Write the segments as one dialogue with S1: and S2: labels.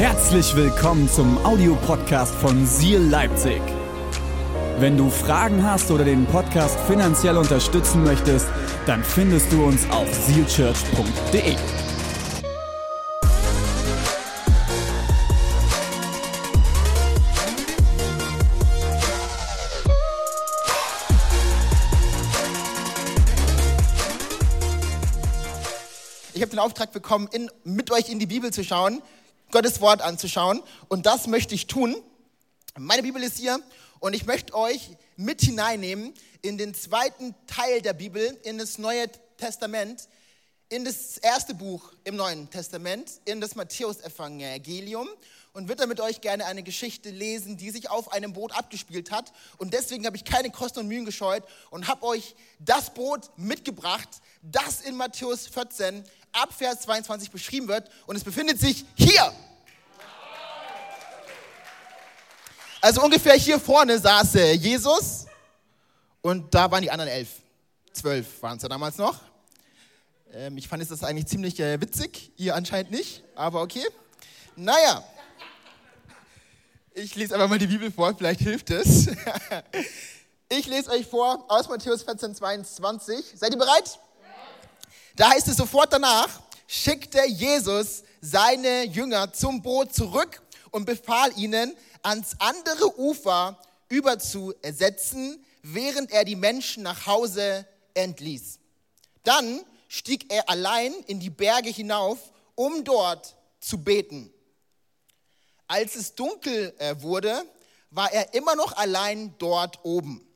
S1: Herzlich willkommen zum Audiopodcast von Seal Leipzig. Wenn du Fragen hast oder den Podcast finanziell unterstützen möchtest, dann findest du uns auf sealchurch.de.
S2: Ich habe den Auftrag bekommen, in, mit euch in die Bibel zu schauen, Gottes Wort anzuschauen. Und das möchte ich tun. Meine Bibel ist hier und ich möchte euch mit hineinnehmen in den zweiten Teil der Bibel, in das Neue Testament, in das erste Buch im Neuen Testament, in das Matthäusevangelium und würde mit euch gerne eine Geschichte lesen, die sich auf einem Boot abgespielt hat. Und deswegen habe ich keine Kosten und Mühen gescheut und habe euch das Boot mitgebracht, das in Matthäus 14 ab Vers 22 beschrieben wird. Und es befindet sich hier. Also ungefähr hier vorne saß äh, Jesus und da waren die anderen elf. Zwölf waren es ja damals noch. Ähm, ich fand es das eigentlich ziemlich äh, witzig, ihr anscheinend nicht, aber okay. Naja, ich lese einfach mal die Bibel vor, vielleicht hilft es. Ich lese euch vor aus Matthäus 14, 22. Seid ihr bereit? Da heißt es sofort danach, schickte Jesus seine Jünger zum Boot zurück und befahl ihnen, ans andere Ufer überzusetzen, während er die Menschen nach Hause entließ. Dann stieg er allein in die Berge hinauf, um dort zu beten. Als es dunkel äh, wurde, war er immer noch allein dort oben.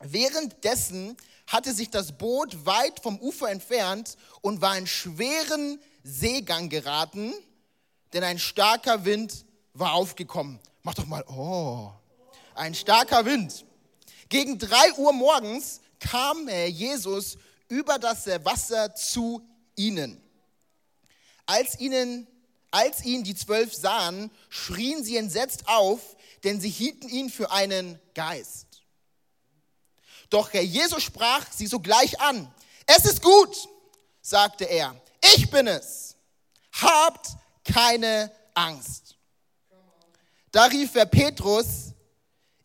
S2: Währenddessen hatte sich das Boot weit vom Ufer entfernt und war in schweren Seegang geraten, denn ein starker Wind war aufgekommen. Mach doch mal, oh, ein starker Wind. Gegen drei Uhr morgens kam Jesus über das Wasser zu ihnen. Als, ihnen, als ihn die zwölf sahen, schrien sie entsetzt auf, denn sie hielten ihn für einen Geist. Doch Herr Jesus sprach sie sogleich an. Es ist gut, sagte er. Ich bin es. Habt keine Angst. Da rief er Petrus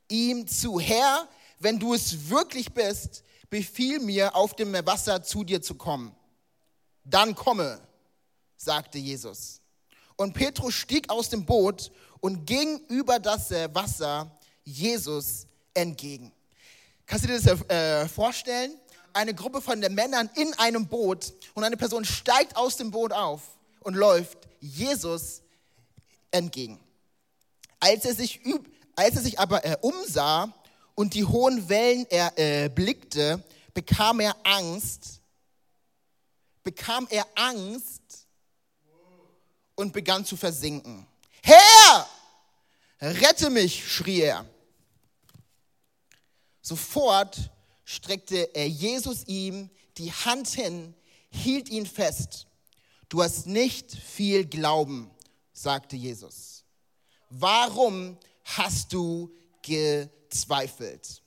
S2: ihm zu, Herr, wenn du es wirklich bist, befiehl mir, auf dem Wasser zu dir zu kommen. Dann komme, sagte Jesus. Und Petrus stieg aus dem Boot und ging über das Wasser Jesus entgegen. Kannst du dir das äh, vorstellen? Eine Gruppe von Männern in einem Boot und eine Person steigt aus dem Boot auf und läuft Jesus entgegen. Als er sich, als er sich aber äh, umsah und die hohen Wellen erblickte, äh, bekam er Angst, bekam er Angst und begann zu versinken. Herr, rette mich, schrie er. Sofort streckte er Jesus ihm die Hand hin, hielt ihn fest. Du hast nicht viel Glauben, sagte Jesus. Warum hast du gezweifelt?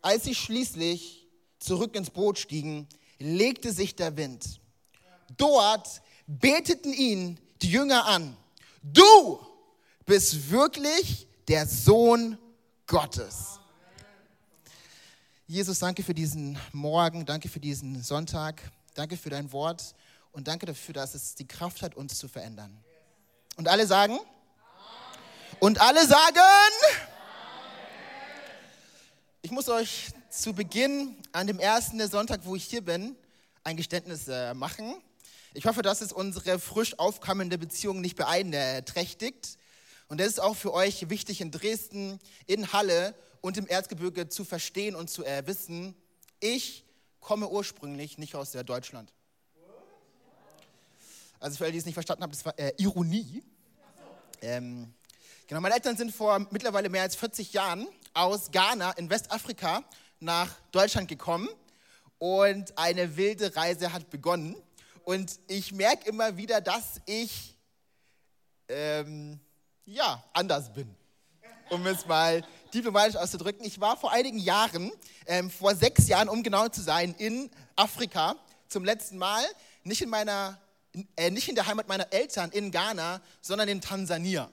S2: Als sie schließlich zurück ins Boot stiegen, legte sich der Wind. Dort beteten ihn die Jünger an. Du bist wirklich der Sohn Gottes. Jesus, danke für diesen Morgen, danke für diesen Sonntag, danke für dein Wort und danke dafür, dass es die Kraft hat, uns zu verändern. Und alle sagen? Und alle sagen? Ich muss euch zu Beginn an dem ersten Sonntag, wo ich hier bin, ein Geständnis äh, machen. Ich hoffe, dass es unsere frisch aufkommende Beziehung nicht beeinträchtigt. Und das ist auch für euch wichtig in Dresden, in Halle und im Erzgebirge zu verstehen und zu wissen, ich komme ursprünglich nicht aus Deutschland. Also für alle, die es nicht verstanden haben, das war äh, Ironie. Ähm, genau, meine Eltern sind vor mittlerweile mehr als 40 Jahren aus Ghana in Westafrika nach Deutschland gekommen und eine wilde Reise hat begonnen. Und ich merke immer wieder, dass ich ähm, ja anders bin, um es mal diplomatisch auszudrücken. Ich war vor einigen Jahren, ähm, vor sechs Jahren, um genau zu sein, in Afrika zum letzten Mal. Nicht in meiner äh, nicht in der Heimat meiner Eltern in Ghana, sondern in Tansania.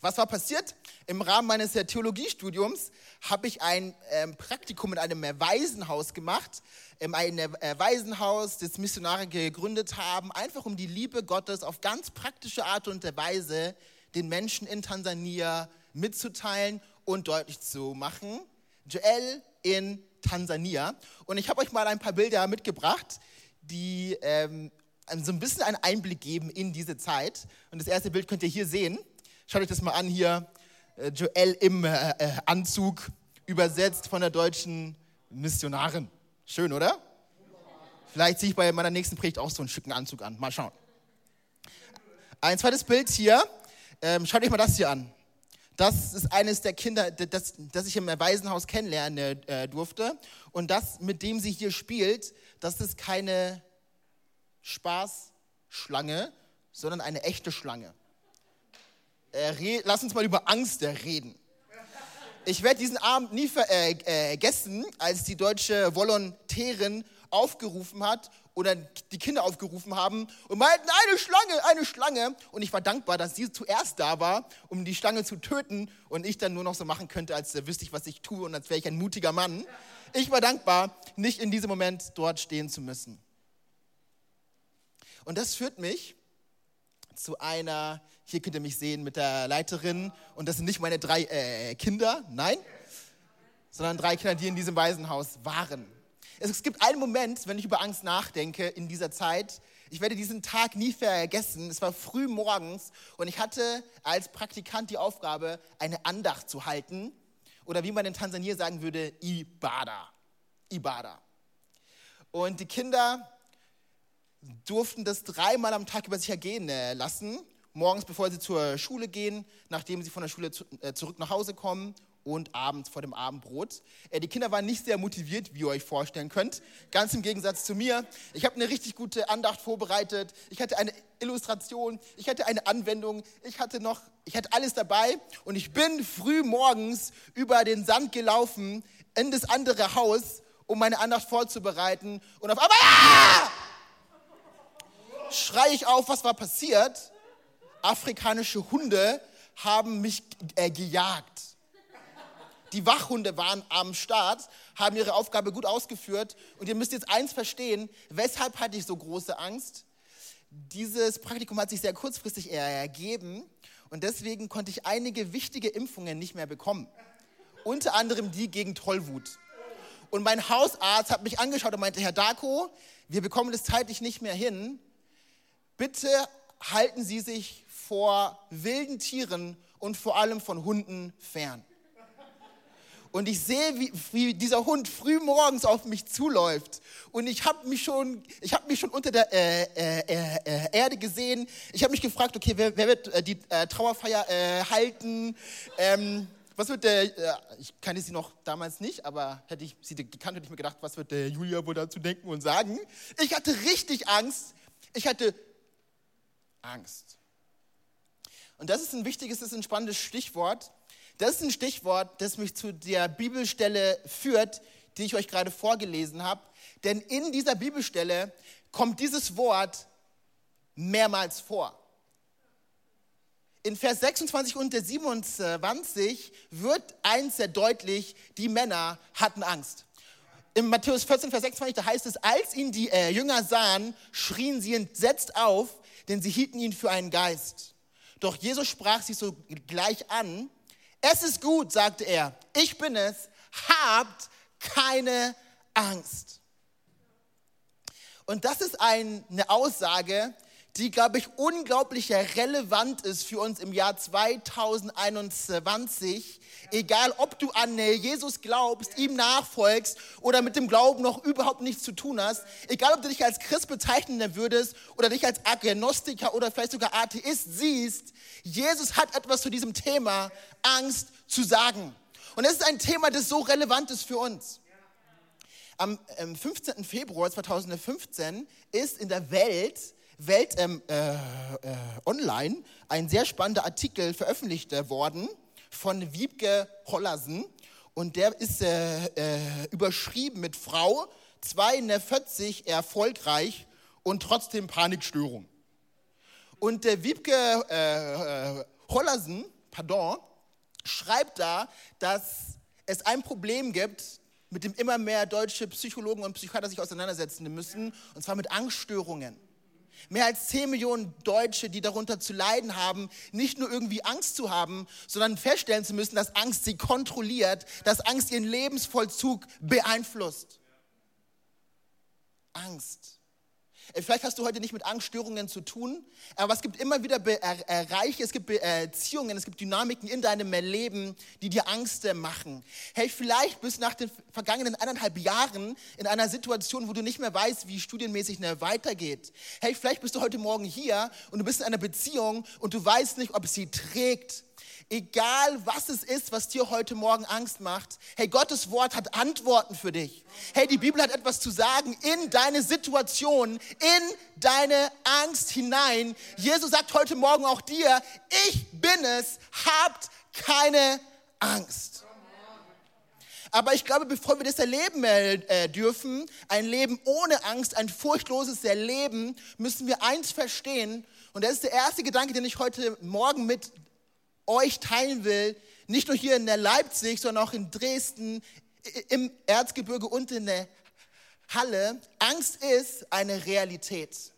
S2: Was war passiert? Im Rahmen meines äh, Theologiestudiums habe ich ein ähm, Praktikum in einem Waisenhaus gemacht. Ähm, ein äh, Waisenhaus, das Missionare gegründet haben, einfach um die Liebe Gottes auf ganz praktische Art und Weise den Menschen in Tansania mitzuteilen und deutlich zu machen. Joel in Tansania. Und ich habe euch mal ein paar Bilder mitgebracht, die ähm, so ein bisschen einen Einblick geben in diese Zeit. Und das erste Bild könnt ihr hier sehen. Schaut euch das mal an hier. Äh, Joel im äh, äh, Anzug, übersetzt von der deutschen Missionarin. Schön, oder? Vielleicht ziehe ich bei meiner nächsten Predigt auch so einen schicken Anzug an. Mal schauen. Ein zweites Bild hier. Ähm, schaut euch mal das hier an. Das ist eines der Kinder, das, das ich im Waisenhaus kennenlernen äh, durfte. Und das, mit dem sie hier spielt, das ist keine Spaßschlange, sondern eine echte Schlange äh, lass uns mal über Angst reden. Ich werde diesen Abend nie vergessen, äh, als die deutsche Volontärin aufgerufen hat oder die Kinder aufgerufen haben und meinten, eine Schlange, eine Schlange. Und ich war dankbar, dass sie zuerst da war, um die Schlange zu töten und ich dann nur noch so machen könnte, als wüsste ich, was ich tue und als wäre ich ein mutiger Mann. Ich war dankbar, nicht in diesem Moment dort stehen zu müssen. Und das führt mich zu einer, hier könnt ihr mich sehen mit der Leiterin und das sind nicht meine drei äh, Kinder, nein, sondern drei Kinder, die in diesem Waisenhaus waren. Es gibt einen Moment, wenn ich über Angst nachdenke in dieser Zeit, ich werde diesen Tag nie vergessen. Es war früh morgens und ich hatte als Praktikant die Aufgabe, eine Andacht zu halten. Oder wie man in Tansania sagen würde, Ibada. Ibada. Und die Kinder durften das dreimal am Tag über sich ergehen äh, lassen. Morgens, bevor sie zur Schule gehen, nachdem sie von der Schule äh, zurück nach Hause kommen und abends vor dem Abendbrot. Äh, die Kinder waren nicht sehr motiviert, wie ihr euch vorstellen könnt. Ganz im Gegensatz zu mir. Ich habe eine richtig gute Andacht vorbereitet. Ich hatte eine Illustration. Ich hatte eine Anwendung. Ich hatte noch, ich hatte alles dabei. Und ich bin früh morgens über den Sand gelaufen in das andere Haus, um meine Andacht vorzubereiten. Und auf einmal, ah! schreie ich auf, was war passiert? Afrikanische Hunde haben mich äh, gejagt. Die Wachhunde waren am Start, haben ihre Aufgabe gut ausgeführt. Und ihr müsst jetzt eins verstehen, weshalb hatte ich so große Angst? Dieses Praktikum hat sich sehr kurzfristig ergeben und deswegen konnte ich einige wichtige Impfungen nicht mehr bekommen. Unter anderem die gegen Tollwut. Und mein Hausarzt hat mich angeschaut und meinte, Herr Darko, wir bekommen das zeitlich nicht mehr hin bitte halten Sie sich vor wilden Tieren und vor allem von Hunden fern. Und ich sehe, wie, wie, dieser Hund früh morgens auf mich zuläuft. Und ich habe mich, schon, hab mich schon unter der äh, äh, äh, Erde gesehen. Ich habe mich gefragt, okay, wer, wer wird äh, die äh, Trauerfeier äh, halten? Ähm, was wird der, ich kannte sie noch damals nicht, aber hätte ich sie gekannt, hätte ich mir gedacht, was wird der Julia wohl dazu denken und sagen? Ich hatte richtig Angst. Ich hatte Angst. Und das ist ein wichtiges, das ist ein spannendes Stichwort. Das ist ein Stichwort, das mich zu der Bibelstelle führt, die ich euch gerade vorgelesen habe. Denn in dieser Bibelstelle kommt dieses Wort mehrmals vor. In Vers 26 und 27 wird eins sehr deutlich, die Männer hatten Angst. In Matthäus 14, Vers 26, da heißt es, als ihn die äh, Jünger sahen, schrien sie entsetzt auf, denn sie hielten ihn für einen Geist. Doch Jesus sprach sie so gleich an. Es ist gut, sagte er, ich bin es, habt keine Angst. Und das ist eine Aussage, die, glaube ich, unglaublich relevant ist für uns im Jahr 2021. Egal, ob du an Jesus glaubst, ihm nachfolgst oder mit dem Glauben noch überhaupt nichts zu tun hast. Egal, ob du dich als Christ bezeichnen würdest oder dich als Agnostiker oder vielleicht sogar Atheist siehst. Jesus hat etwas zu diesem Thema Angst zu sagen. Und es ist ein Thema, das so relevant ist für uns. Am 15. Februar 2015 ist in der Welt Welt ähm, äh, äh, Online ein sehr spannender Artikel veröffentlicht worden von Wiebke Hollersen und der ist äh, äh überschrieben mit Frau 42 erfolgreich und trotzdem Panikstörung. Und der Wiebke äh, äh, Hollersen, pardon, schreibt da, dass es ein Problem gibt, mit dem immer mehr deutsche Psychologen und Psychiater sich auseinandersetzen müssen, und zwar mit Angststörungen. Mehr als 10 Millionen Deutsche, die darunter zu leiden haben, nicht nur irgendwie Angst zu haben, sondern feststellen zu müssen, dass Angst sie kontrolliert, dass Angst ihren Lebensvollzug beeinflusst. Angst. Äh, vielleicht hast du heute nicht mit Angststörungen zu tun, aber es gibt immer wieder Bereiche, es gibt Beziehungen, es gibt Dynamiken in deinem Leben, die dir Angst machen. Hey, vielleicht bist du nach den vergangenen eineinhalb Jahren in einer Situation, wo du nicht mehr weißt, wie studienmäßig weitergeht. Hey, vielleicht bist du heute Morgen hier und du bist in einer Beziehung und du weißt nicht, ob sie trägt Egal was es ist, was dir heute Morgen Angst macht, hey, Gottes Wort hat Antworten für dich. Hey, die Bibel hat etwas zu sagen in deine Situation, in deine Angst hinein. Jesus sagt heute Morgen auch dir, ich bin es, habt keine Angst. Aber ich glaube, bevor wir das erleben äh, dürfen, ein Leben ohne Angst, ein furchtloses Erleben, müssen wir eins verstehen. Und das ist der erste Gedanke, den ich heute Morgen mit euch teilen will, nicht nur hier in der Leipzig, sondern auch in Dresden, im Erzgebirge und in der Halle. Angst ist eine Realität.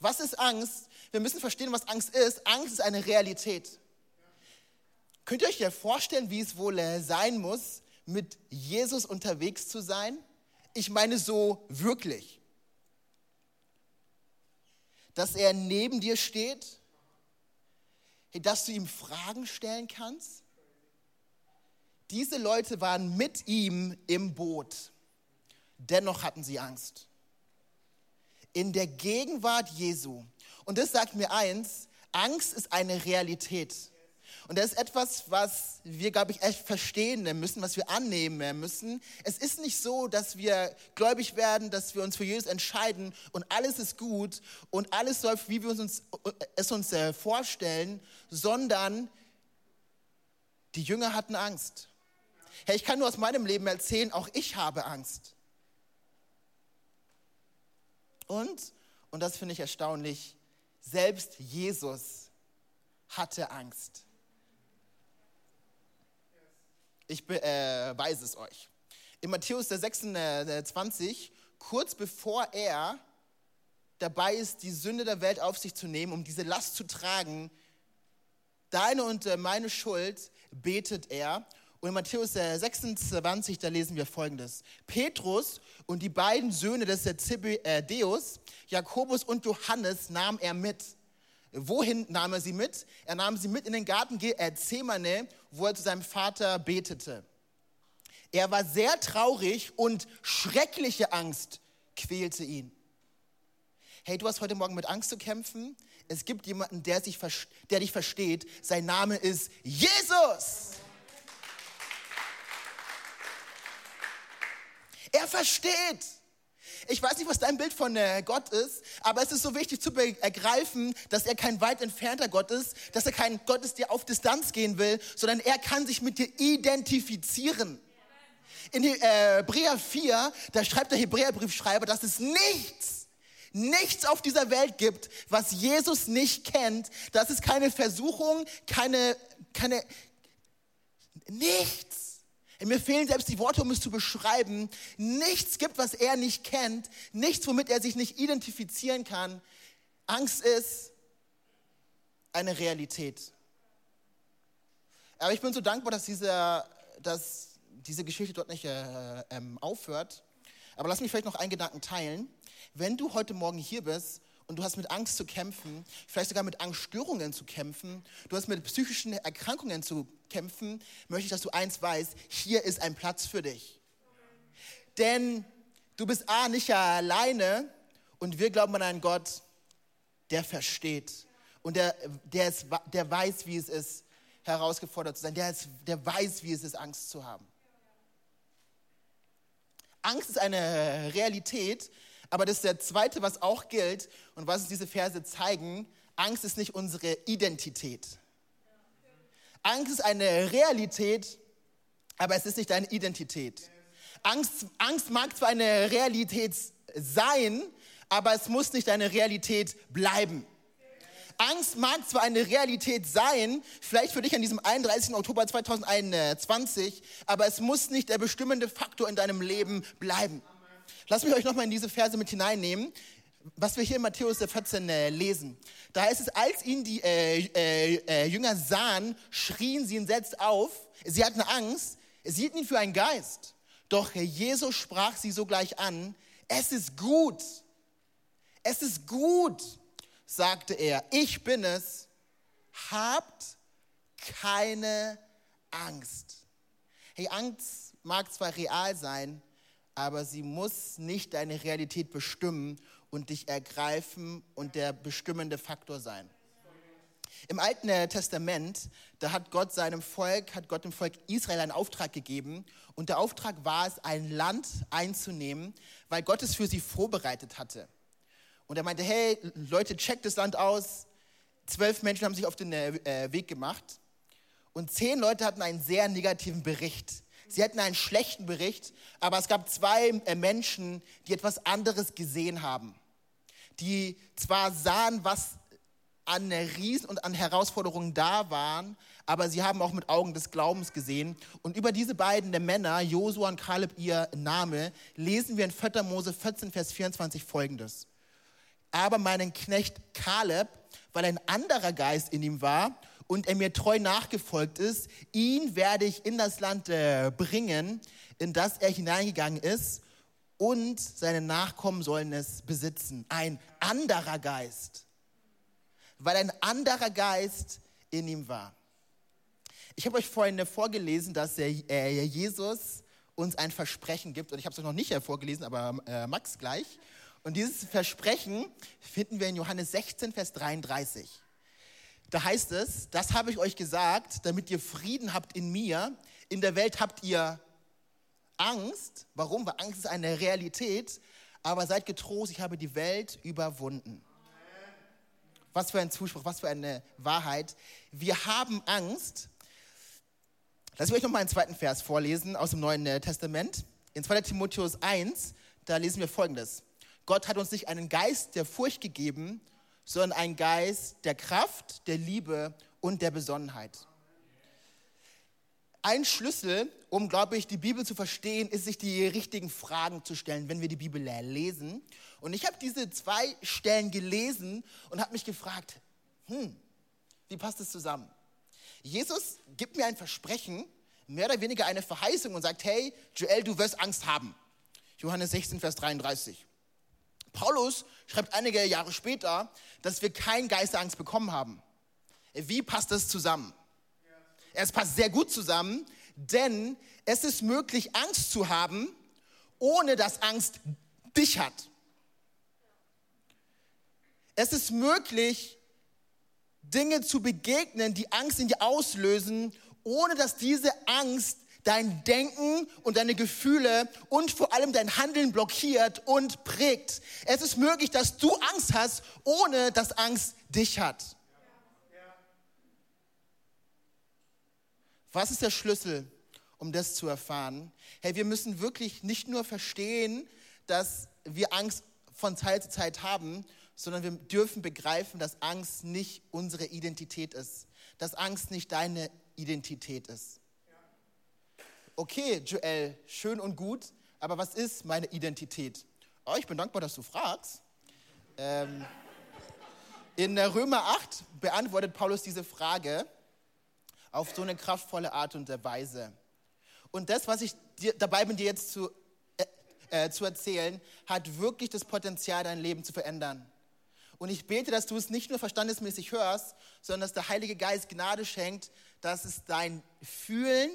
S2: Was ist Angst? Wir müssen verstehen, was Angst ist. Angst ist eine Realität. Könnt ihr euch ja vorstellen, wie es wohl äh, sein muss, mit Jesus unterwegs zu sein? Ich meine so wirklich. Dass er neben dir steht dass du ihm Fragen stellen kannst? Diese Leute waren mit ihm im Boot. Dennoch hatten sie Angst. In der Gegenwart Jesu. Und das sagt mir eins, Angst ist eine Realität. Und das ist etwas, was wir, glaube ich, echt verstehen müssen, was wir annehmen müssen. Es ist nicht so, dass wir gläubig werden, dass wir uns für Jesus entscheiden und alles ist gut und alles läuft, wie wir uns, es uns äh, vorstellen, sondern die Jünger hatten Angst. Hey, ich kann nur aus meinem Leben erzählen, auch ich habe Angst. Und, und das finde ich erstaunlich, selbst Jesus hatte Angst. Ich äh, weiß es euch. In Matthäus der 26, kurz bevor er dabei ist, die Sünde der Welt auf sich zu nehmen, um diese Last zu tragen, deine und äh, meine Schuld, betet er. Und in Matthäus 26, da lesen wir folgendes. Petrus und die beiden Söhne des Zebedeus, Jakobus und Johannes, nahm er mit. Wohin nahm er sie mit? Er nahm sie mit in den Garten Gethsemane, wo er zu seinem Vater betete. Er war sehr traurig und schreckliche Angst quälte ihn. Hey, du hast heute Morgen mit Angst zu kämpfen. Es gibt jemanden, der, sich, der dich versteht. Sein Name ist Jesus. Er versteht. Ich weiß nicht, was dein Bild von äh, Gott ist, aber es ist so wichtig zu begreifen, dass er kein weit entfernter Gott ist, dass er kein Gott ist, der auf Distanz gehen will, sondern er kann sich mit dir identifizieren. In äh, Hebräer 4, da schreibt der Hebräerbriefschreiber, dass es nichts, nichts auf dieser Welt gibt, was Jesus nicht kennt. Das ist keine Versuchung, keine, keine, nichts. Mir fehlen selbst die Worte, um es zu beschreiben. Nichts gibt, was er nicht kennt. Nichts, womit er sich nicht identifizieren kann. Angst ist eine Realität. Aber ich bin so dankbar, dass diese, dass diese Geschichte dort nicht äh, ähm, aufhört. Aber lass mich vielleicht noch einen Gedanken teilen. Wenn du heute Morgen hier bist und du hast mit Angst zu kämpfen, vielleicht sogar mit Angststörungen zu kämpfen, du hast mit psychischen Erkrankungen zu kämpfen, möchte ich, dass du eins weißt, hier ist ein Platz für dich. Denn du bist A, nicht alleine. Und wir glauben an einen Gott, der versteht. Und der, der, ist, der weiß, wie es ist, herausgefordert zu sein, der, ist, der weiß, wie es ist, Angst zu haben. Angst ist eine Realität, aber das ist der zweite, was auch gilt und was uns diese Verse zeigen. Angst ist nicht unsere Identität. Angst ist eine Realität, aber es ist nicht deine Identität. Angst, Angst mag zwar eine Realität sein, aber es muss nicht deine Realität bleiben. Angst mag zwar eine Realität sein, vielleicht für dich an diesem 31. Oktober 2021, aber es muss nicht der bestimmende Faktor in deinem Leben bleiben. Lass mich euch nochmal in diese Verse mit hineinnehmen, was wir hier in Matthäus 14 äh, lesen. Da heißt es, als ihn die äh, äh, äh, Jünger sahen, schrien sie entsetzt auf. Sie hatten Angst. Sie hielten ihn für einen Geist. Doch Jesus sprach sie sogleich an. Es ist gut. Es ist gut sagte er, ich bin es, habt keine Angst. Hey, Angst mag zwar real sein, aber sie muss nicht deine Realität bestimmen und dich ergreifen und der bestimmende Faktor sein. Im Alten Testament, da hat Gott seinem Volk, hat Gott dem Volk Israel einen Auftrag gegeben und der Auftrag war es, ein Land einzunehmen, weil Gott es für sie vorbereitet hatte. Und er meinte, hey, Leute, checkt das Land aus. Zwölf Menschen haben sich auf den äh, Weg gemacht. Und zehn Leute hatten einen sehr negativen Bericht. Sie hatten einen schlechten Bericht, aber es gab zwei äh, Menschen, die etwas anderes gesehen haben. Die zwar sahen, was an Riesen und an Herausforderungen da waren, aber sie haben auch mit Augen des Glaubens gesehen. Und über diese beiden der Männer, Josua und Kaleb, ihr Name, lesen wir in 4. Mose 14, Vers 24 folgendes aber meinen Knecht Kaleb, weil ein anderer Geist in ihm war und er mir treu nachgefolgt ist, ihn werde ich in das Land äh, bringen, in das er hineingegangen ist, und seine Nachkommen sollen es besitzen. Ein anderer Geist, weil ein anderer Geist in ihm war. Ich habe euch vorhin vorgelesen, dass äh, Jesus uns ein Versprechen gibt, und ich habe es euch noch nicht vorgelesen, aber äh, Max gleich. Und dieses Versprechen finden wir in Johannes 16, Vers 33. Da heißt es, das habe ich euch gesagt, damit ihr Frieden habt in mir. In der Welt habt ihr Angst. Warum? Weil Angst ist eine Realität. Aber seid getrost, ich habe die Welt überwunden. Was für ein Zuspruch, was für eine Wahrheit. Wir haben Angst. Lass mich euch noch mal einen zweiten Vers vorlesen aus dem Neuen Testament. In 2 Timotheus 1, da lesen wir folgendes. Gott hat uns nicht einen Geist der Furcht gegeben, sondern einen Geist der Kraft, der Liebe und der Besonnenheit. Ein Schlüssel, um, glaube ich, die Bibel zu verstehen, ist, sich die richtigen Fragen zu stellen, wenn wir die Bibel lesen. Und ich habe diese zwei Stellen gelesen und habe mich gefragt, hm, wie passt das zusammen? Jesus gibt mir ein Versprechen, mehr oder weniger eine Verheißung und sagt, hey, Joel, du wirst Angst haben. Johannes 16, Vers 33. Paulus schreibt einige Jahre später, dass wir kein Geisterangst bekommen haben. Wie passt das zusammen? Es passt sehr gut zusammen, denn es ist möglich, Angst zu haben, ohne dass Angst dich hat. Es ist möglich, Dinge zu begegnen, die Angst in dir auslösen, ohne dass diese Angst dein Denken und deine Gefühle und vor allem dein Handeln blockiert und prägt. Es ist möglich, dass du Angst hast, ohne dass Angst dich hat. Was ist der Schlüssel, um das zu erfahren? Hey, wir müssen wirklich nicht nur verstehen, dass wir Angst von Zeit zu Zeit haben, sondern wir dürfen begreifen, dass Angst nicht unsere Identität ist, dass Angst nicht deine Identität ist okay, Joel, schön und gut, aber was ist meine Identität? Oh, ich bin dankbar, dass du fragst. Ähm, in Römer 8 beantwortet Paulus diese Frage auf so eine kraftvolle Art und Weise. Und das, was ich dir, dabei bin, dir jetzt zu, äh, äh, zu erzählen, hat wirklich das Potenzial, dein Leben zu verändern. Und ich bete, dass du es nicht nur verstandesmäßig hörst, sondern dass der Heilige Geist Gnade schenkt, dass es dein Fühlen,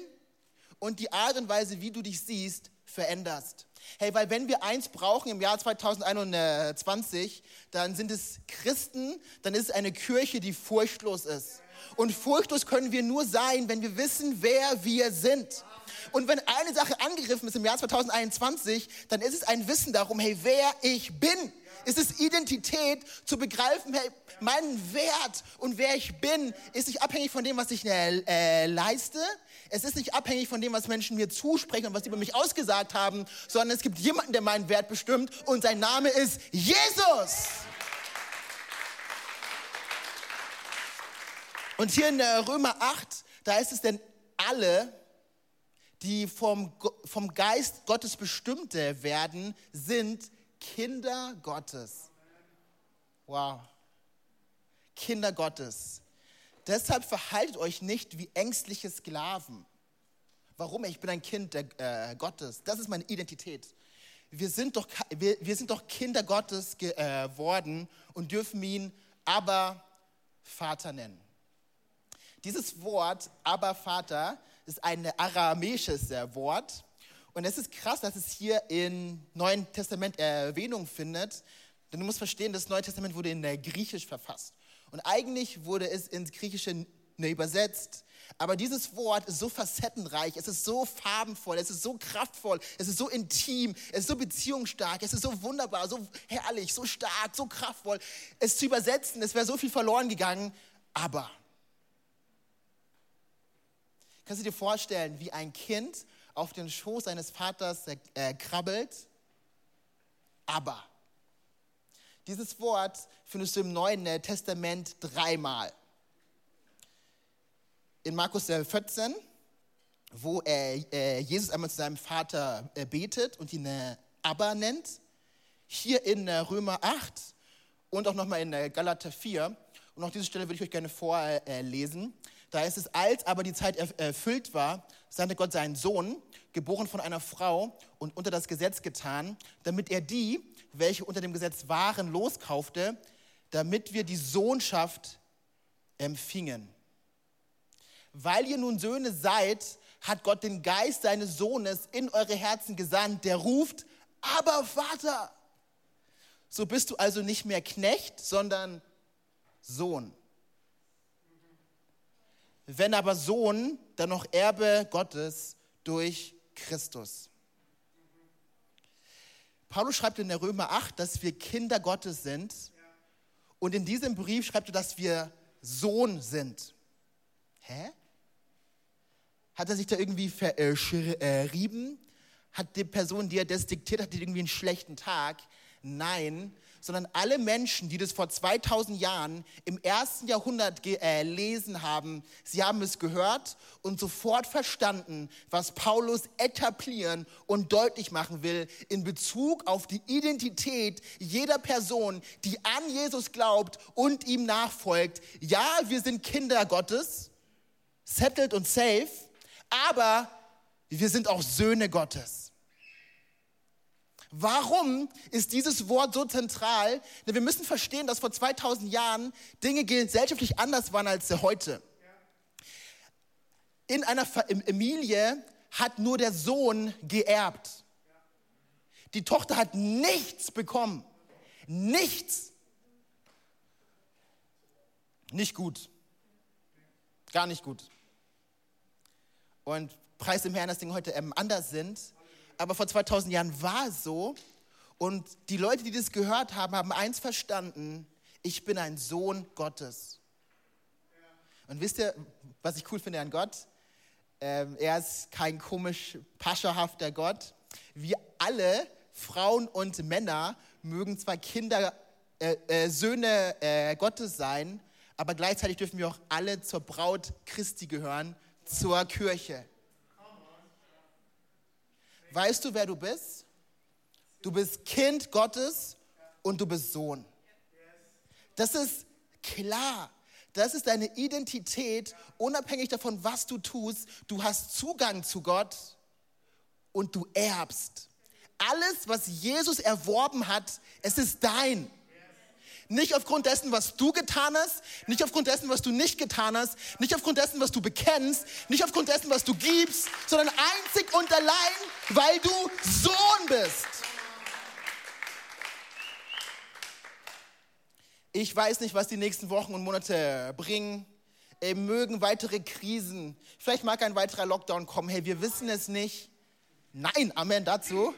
S2: und die Art und Weise, wie du dich siehst, veränderst. Hey, weil wenn wir eins brauchen im Jahr 2021, dann sind es Christen, dann ist es eine Kirche, die furchtlos ist. Und furchtlos können wir nur sein, wenn wir wissen, wer wir sind. Und wenn eine Sache angegriffen ist im Jahr 2021, dann ist es ein Wissen darum, hey, wer ich bin. Es ist Identität zu begreifen, hey, mein Wert und wer ich bin, ist nicht abhängig von dem, was ich äh, äh, leiste. Es ist nicht abhängig von dem, was Menschen mir zusprechen und was sie über mich ausgesagt haben, sondern es gibt jemanden, der meinen Wert bestimmt und sein Name ist Jesus. Und hier in der Römer 8, da ist es denn alle, die vom, vom Geist Gottes bestimmte werden, sind Kinder Gottes. Wow. Kinder Gottes. Deshalb verhaltet euch nicht wie ängstliche Sklaven. Warum? Ich bin ein Kind der, äh, Gottes. Das ist meine Identität. Wir sind doch, wir, wir sind doch Kinder Gottes geworden äh, und dürfen ihn aber Vater nennen. Dieses Wort, aber Vater, ist ein aramäisches äh, Wort. Und es ist krass, dass es hier im Neuen Testament Erwähnung findet. Denn du musst verstehen, das Neue Testament wurde in Griechisch verfasst. Und eigentlich wurde es ins Griechische übersetzt. Aber dieses Wort ist so facettenreich, es ist so farbenvoll, es ist so kraftvoll, es ist so intim, es ist so beziehungsstark, es ist so wunderbar, so herrlich, so stark, so kraftvoll. Es zu übersetzen, es wäre so viel verloren gegangen. Aber Kannst du dir vorstellen, wie ein Kind auf den Schoß seines Vaters äh, krabbelt? Aber. Dieses Wort findest du im Neuen Testament dreimal. In Markus 14, wo äh, Jesus einmal zu seinem Vater äh, betet und ihn äh, aber nennt. Hier in äh, Römer 8 und auch nochmal in äh, Galater 4. Und auch diese Stelle würde ich euch gerne vorlesen. Da ist es, als aber die Zeit erfüllt war, sandte Gott seinen Sohn, geboren von einer Frau und unter das Gesetz getan, damit er die, welche unter dem Gesetz waren, loskaufte, damit wir die Sohnschaft empfingen. Weil ihr nun Söhne seid, hat Gott den Geist seines Sohnes in eure Herzen gesandt, der ruft, aber Vater. So bist du also nicht mehr Knecht, sondern Sohn. Wenn aber Sohn, dann noch Erbe Gottes durch Christus. Paulus schreibt in der Römer 8, dass wir Kinder Gottes sind. Und in diesem Brief schreibt er, dass wir Sohn sind. Hä? Hat er sich da irgendwie verschrieben? Hat die Person, die er das diktiert hat, irgendwie einen schlechten Tag? Nein, sondern alle Menschen, die das vor 2000 Jahren im ersten Jahrhundert gelesen haben, sie haben es gehört und sofort verstanden, was Paulus etablieren und deutlich machen will in Bezug auf die Identität jeder Person, die an Jesus glaubt und ihm nachfolgt. Ja, wir sind Kinder Gottes, settled und safe, aber wir sind auch Söhne Gottes. Warum ist dieses Wort so zentral? Denn wir müssen verstehen, dass vor 2000 Jahren Dinge gesellschaftlich anders waren als heute. In einer Familie hat nur der Sohn geerbt. Die Tochter hat nichts bekommen. Nichts. Nicht gut. Gar nicht gut. Und preis dem Herrn, dass Dinge heute anders sind aber vor 2000 Jahren war es so. Und die Leute, die das gehört haben, haben eins verstanden, ich bin ein Sohn Gottes. Und wisst ihr, was ich cool finde an Gott? Ähm, er ist kein komisch pascherhafter Gott. Wir alle, Frauen und Männer, mögen zwar Kinder, äh, äh, Söhne äh, Gottes sein, aber gleichzeitig dürfen wir auch alle zur Braut Christi gehören, zur Kirche. Weißt du, wer du bist? Du bist Kind Gottes und du bist Sohn. Das ist klar. Das ist deine Identität, unabhängig davon, was du tust. Du hast Zugang zu Gott und du erbst. Alles, was Jesus erworben hat, es ist dein. Nicht aufgrund dessen, was du getan hast, nicht aufgrund dessen, was du nicht getan hast, nicht aufgrund dessen, was du bekennst, nicht aufgrund dessen, was du gibst, sondern einzig und allein, weil du Sohn bist. Ich weiß nicht, was die nächsten Wochen und Monate bringen. Ey, mögen weitere Krisen, vielleicht mag ein weiterer Lockdown kommen. Hey, wir wissen es nicht. Nein, Amen dazu.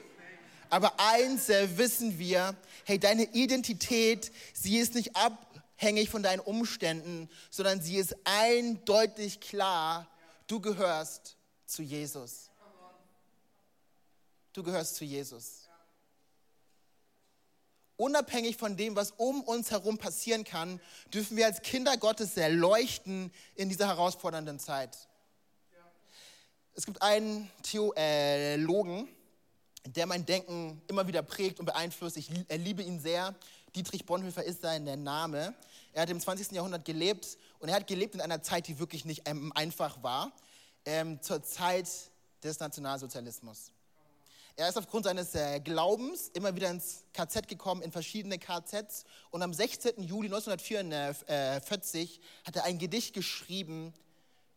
S2: Aber eins äh, wissen wir, hey, deine Identität, sie ist nicht abhängig von deinen Umständen, sondern sie ist eindeutig klar, du gehörst zu Jesus. Du gehörst zu Jesus. Unabhängig von dem, was um uns herum passieren kann, dürfen wir als Kinder Gottes erleuchten in dieser herausfordernden Zeit. Es gibt einen Theologen, der mein Denken immer wieder prägt und beeinflusst. Ich liebe ihn sehr. Dietrich Bonhoeffer ist sein Name. Er hat im 20. Jahrhundert gelebt und er hat gelebt in einer Zeit, die wirklich nicht einfach war, ähm, zur Zeit des Nationalsozialismus. Er ist aufgrund seines äh, Glaubens immer wieder ins KZ gekommen, in verschiedene KZs. Und am 16. Juli 1944 hat er ein Gedicht geschrieben,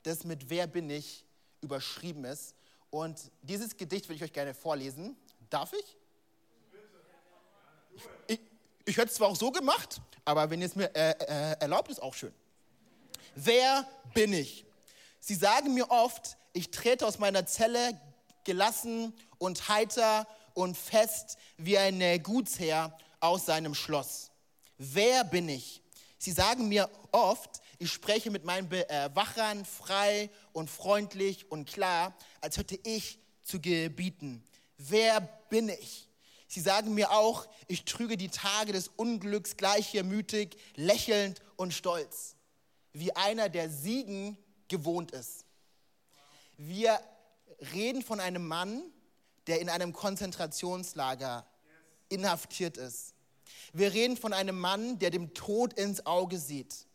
S2: das mit Wer bin ich überschrieben ist. Und dieses Gedicht will ich euch gerne vorlesen. Darf ich? Ich, ich, hätte es zwar auch so gemacht, aber wenn ihr es mir äh, äh, erlaubt, ist auch schön. Wer bin ich? Sie sagen mir oft, ich trete aus meiner Zelle gelassen und heiter und fest wie ein Gutsherr aus seinem Schloss. Wer bin ich? Sie sagen mir oft, ich spreche mit meinen Bewachern frei und freundlich und klar, als hätte ich zu gebieten. Wer bin ich? Sie sagen mir auch, ich trüge die Tage des Unglücks gleichmütig, lächelnd und stolz, wie einer, der Siegen gewohnt ist. Wir reden von einem Mann, der in einem Konzentrationslager inhaftiert ist. Wir reden von einem Mann, der dem Tod ins Auge sieht.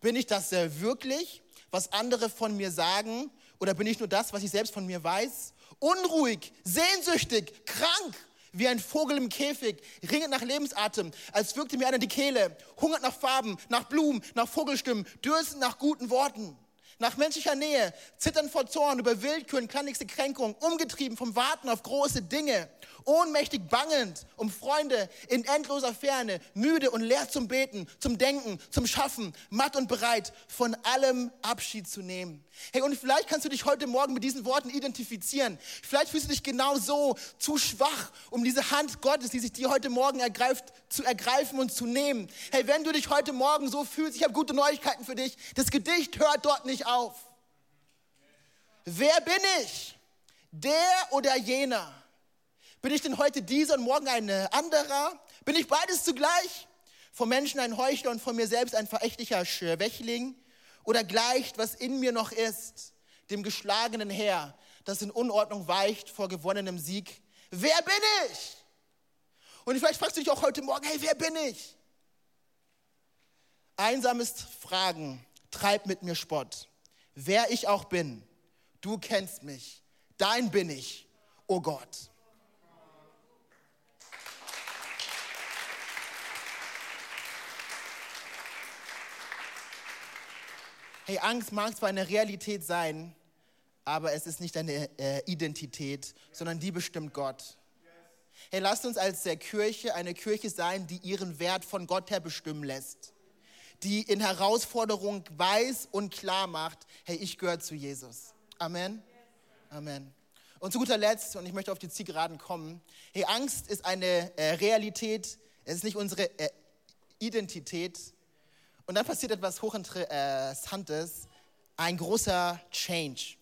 S2: Bin ich das wirklich, was andere von mir sagen? Oder bin ich nur das, was ich selbst von mir weiß? Unruhig, sehnsüchtig, krank, wie ein Vogel im Käfig, ringend nach Lebensatem, als wirkte mir einer die Kehle, hungert nach Farben, nach Blumen, nach Vogelstimmen, dürstend nach guten Worten nach menschlicher Nähe, zittern vor Zorn über Willkür kleinigste Kränkung, umgetrieben vom Warten auf große Dinge, ohnmächtig bangend um Freunde in endloser Ferne, müde und leer zum Beten, zum Denken, zum Schaffen, matt und bereit, von allem Abschied zu nehmen. Hey, und vielleicht kannst du dich heute Morgen mit diesen Worten identifizieren. Vielleicht fühlst du dich genau so zu schwach, um diese Hand Gottes, die sich dir heute Morgen ergreift, zu ergreifen und zu nehmen. Hey, wenn du dich heute Morgen so fühlst, ich habe gute Neuigkeiten für dich. Das Gedicht hört dort nicht auf. Wer bin ich? Der oder jener? Bin ich denn heute dieser und morgen ein anderer? Bin ich beides zugleich? Vom Menschen ein Heuchler und von mir selbst ein verächtlicher Schwächling? Oder gleicht, was in mir noch ist, dem geschlagenen Heer, das in Unordnung weicht vor gewonnenem Sieg? Wer bin ich? Und vielleicht fragst du dich auch heute Morgen, hey, wer bin ich? Einsames Fragen treibt mit mir Spott. Wer ich auch bin, du kennst mich, dein bin ich, o oh Gott. Hey, Angst mag zwar eine Realität sein, aber es ist nicht deine äh, Identität, sondern die bestimmt Gott. Hey, lasst uns als der Kirche eine Kirche sein, die ihren Wert von Gott her bestimmen lässt. Die in Herausforderung weiß und klar macht, hey, ich gehöre zu Jesus. Amen. Amen. Und zu guter Letzt, und ich möchte auf die Zielgeraden kommen, hey, Angst ist eine äh, Realität, es ist nicht unsere äh, Identität, und dann passiert etwas Hochinteressantes, ein großer Change.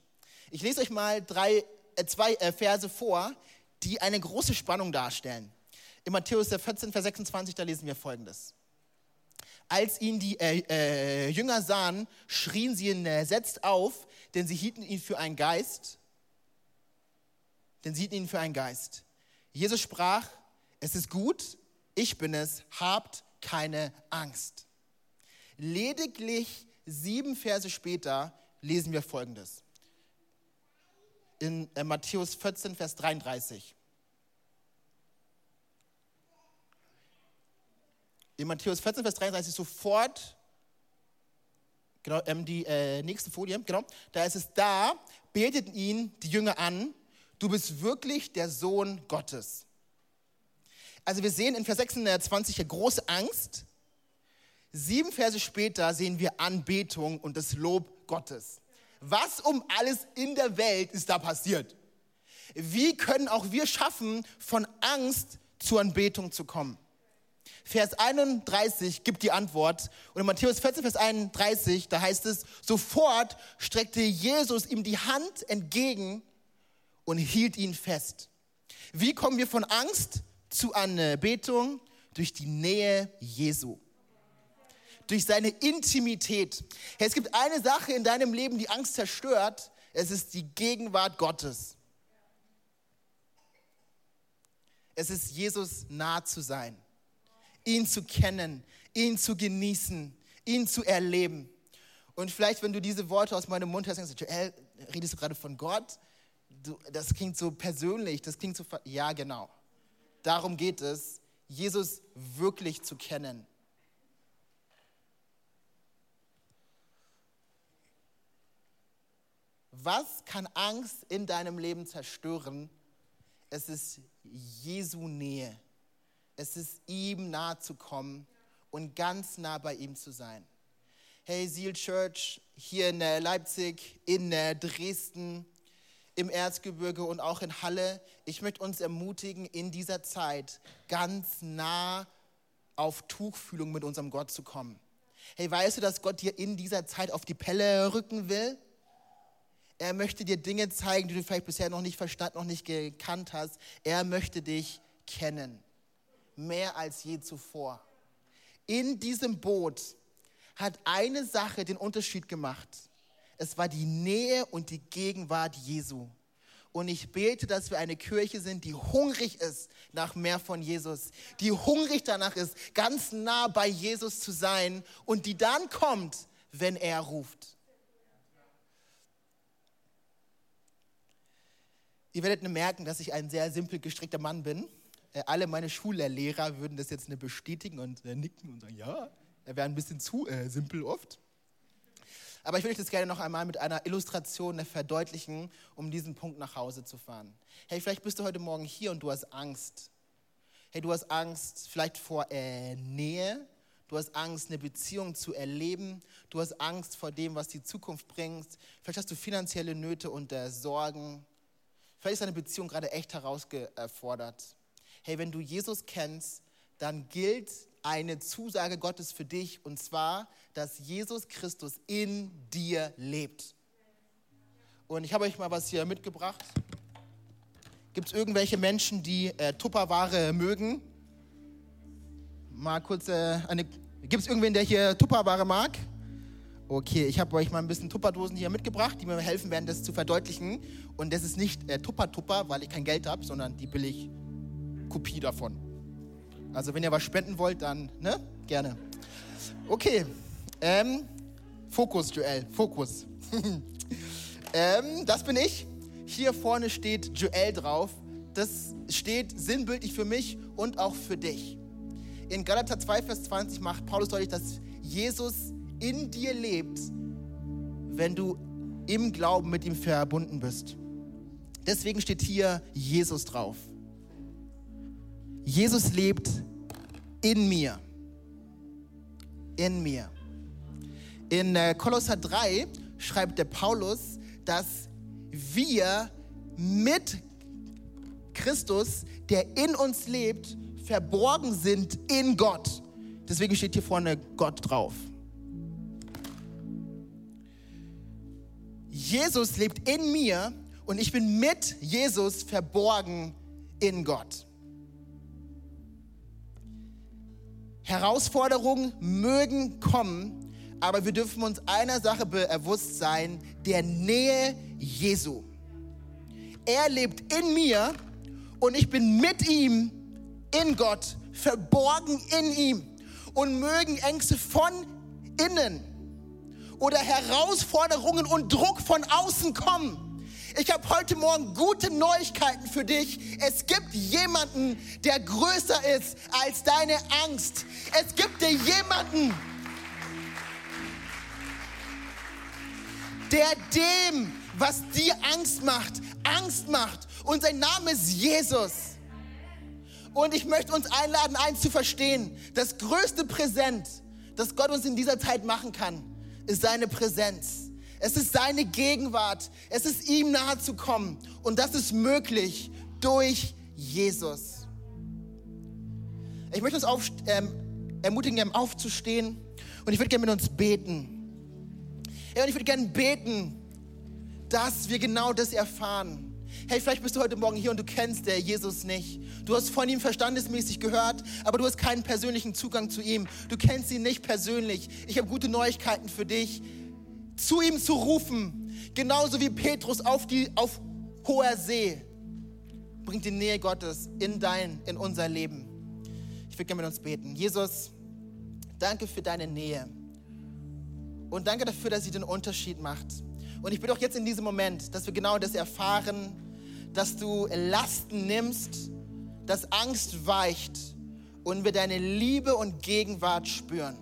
S2: Ich lese euch mal drei, äh, zwei äh, Verse vor, die eine große Spannung darstellen. In Matthäus 14, Vers 26, da lesen wir Folgendes. Als ihn die äh, äh, Jünger sahen, schrien sie ihn entsetzt auf, denn sie hielten ihn für einen Geist. Denn sie hielten ihn für einen Geist. Jesus sprach, es ist gut, ich bin es, habt keine Angst. Lediglich sieben Verse später lesen wir Folgendes. In äh, Matthäus 14, Vers 33. In Matthäus 14, Vers 33 sofort, genau, ähm, die äh, nächste Folie, genau, da ist es da, beteten ihn die Jünger an, du bist wirklich der Sohn Gottes. Also wir sehen in Vers 26 hier große Angst, Sieben Verse später sehen wir Anbetung und das Lob Gottes. Was um alles in der Welt ist da passiert? Wie können auch wir schaffen, von Angst zur Anbetung zu kommen? Vers 31 gibt die Antwort. Und in Matthäus 14, Vers 31, da heißt es, sofort streckte Jesus ihm die Hand entgegen und hielt ihn fest. Wie kommen wir von Angst zu Anbetung? Durch die Nähe Jesu. Durch seine Intimität. Es gibt eine Sache in deinem Leben, die Angst zerstört. Es ist die Gegenwart Gottes. Es ist Jesus nah zu sein ihn zu kennen, ihn zu genießen, ihn zu erleben. Und vielleicht, wenn du diese Worte aus meinem Mund hörst, denkst du, Joel, redest du gerade von Gott? Du, das klingt so persönlich, das klingt so. Ja, genau. Darum geht es, Jesus wirklich zu kennen. Was kann Angst in deinem Leben zerstören? Es ist Jesu Nähe. Es ist ihm nahe zu kommen und ganz nah bei ihm zu sein. Hey, Seal Church hier in Leipzig, in Dresden, im Erzgebirge und auch in Halle. Ich möchte uns ermutigen, in dieser Zeit ganz nah auf Tuchfühlung mit unserem Gott zu kommen. Hey, weißt du, dass Gott dir in dieser Zeit auf die Pelle rücken will? Er möchte dir Dinge zeigen, die du vielleicht bisher noch nicht verstanden, noch nicht gekannt hast. Er möchte dich kennen mehr als je zuvor. In diesem Boot hat eine Sache den Unterschied gemacht. Es war die Nähe und die Gegenwart Jesu. Und ich bete, dass wir eine Kirche sind, die hungrig ist nach mehr von Jesus, die hungrig danach ist, ganz nah bei Jesus zu sein und die dann kommt, wenn er ruft. Ihr werdet merken, dass ich ein sehr simpel gestrickter Mann bin. Äh, alle meine Schullehrer würden das jetzt bestätigen und äh, nicken und sagen, ja, er wäre ein bisschen zu äh, simpel oft. Aber ich würde euch das gerne noch einmal mit einer Illustration äh, verdeutlichen, um diesen Punkt nach Hause zu fahren. Hey, vielleicht bist du heute Morgen hier und du hast Angst. Hey, du hast Angst vielleicht vor äh, Nähe. Du hast Angst, eine Beziehung zu erleben. Du hast Angst vor dem, was die Zukunft bringt. Vielleicht hast du finanzielle Nöte und äh, Sorgen. Vielleicht ist deine Beziehung gerade echt herausgefordert hey, wenn du Jesus kennst, dann gilt eine Zusage Gottes für dich und zwar, dass Jesus Christus in dir lebt. Und ich habe euch mal was hier mitgebracht. Gibt es irgendwelche Menschen, die äh, Tupperware mögen? Mal kurz äh, eine. Gibt es irgendwen, der hier Tupperware mag? Okay, ich habe euch mal ein bisschen Tupperdosen hier mitgebracht, die mir helfen werden, das zu verdeutlichen. Und das ist nicht äh, Tupper-Tupper, weil ich kein Geld habe, sondern die billig Kopie davon. Also wenn ihr was spenden wollt, dann ne? gerne. Okay, ähm, Fokus, Joel, Fokus. ähm, das bin ich. Hier vorne steht Joel drauf. Das steht sinnbildlich für mich und auch für dich. In Galater 2, Vers 20 macht Paulus deutlich, dass Jesus in dir lebt, wenn du im Glauben mit ihm verbunden bist. Deswegen steht hier Jesus drauf. Jesus lebt in mir. In mir. In äh, Kolosser 3 schreibt der Paulus, dass wir mit Christus, der in uns lebt, verborgen sind in Gott. Deswegen steht hier vorne Gott drauf. Jesus lebt in mir und ich bin mit Jesus verborgen in Gott. Herausforderungen mögen kommen, aber wir dürfen uns einer Sache bewusst sein, der Nähe Jesu. Er lebt in mir und ich bin mit ihm in Gott, verborgen in ihm. Und mögen Ängste von innen oder Herausforderungen und Druck von außen kommen ich habe heute Morgen gute Neuigkeiten für dich. Es gibt jemanden, der größer ist als deine Angst. Es gibt dir jemanden, der dem, was dir Angst macht, Angst macht. Und sein Name ist Jesus. Und ich möchte uns einladen, eins zu verstehen. Das größte Präsent, das Gott uns in dieser Zeit machen kann, ist seine Präsenz. Es ist seine Gegenwart. Es ist ihm nahe zu kommen. Und das ist möglich durch Jesus. Ich möchte uns auf, ähm, ermutigen, aufzustehen. Und ich würde gerne mit uns beten. Und ich würde gerne beten, dass wir genau das erfahren. Hey, vielleicht bist du heute Morgen hier und du kennst der Jesus nicht. Du hast von ihm verstandesmäßig gehört, aber du hast keinen persönlichen Zugang zu ihm. Du kennst ihn nicht persönlich. Ich habe gute Neuigkeiten für dich. Zu ihm zu rufen, genauso wie Petrus auf, die, auf hoher See, bringt die Nähe Gottes in dein, in unser Leben. Ich würde gerne mit uns beten. Jesus, danke für deine Nähe. Und danke dafür, dass sie den Unterschied macht. Und ich bitte auch jetzt in diesem Moment, dass wir genau das erfahren, dass du Lasten nimmst, dass Angst weicht und wir deine Liebe und Gegenwart spüren.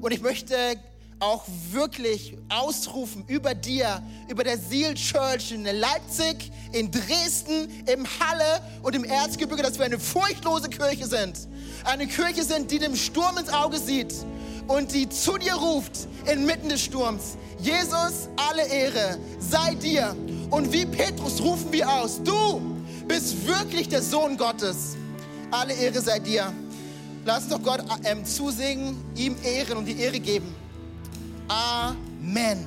S2: Und ich möchte auch wirklich ausrufen über dir, über der Seal Church in Leipzig, in Dresden, im Halle und im Erzgebirge, dass wir eine furchtlose Kirche sind. Eine Kirche sind, die dem Sturm ins Auge sieht und die zu dir ruft inmitten des Sturms. Jesus, alle Ehre sei dir. Und wie Petrus rufen wir aus, du bist wirklich der Sohn Gottes. Alle Ehre sei dir. Lass doch Gott ähm, zusingen, ihm Ehren und die Ehre geben. Amen.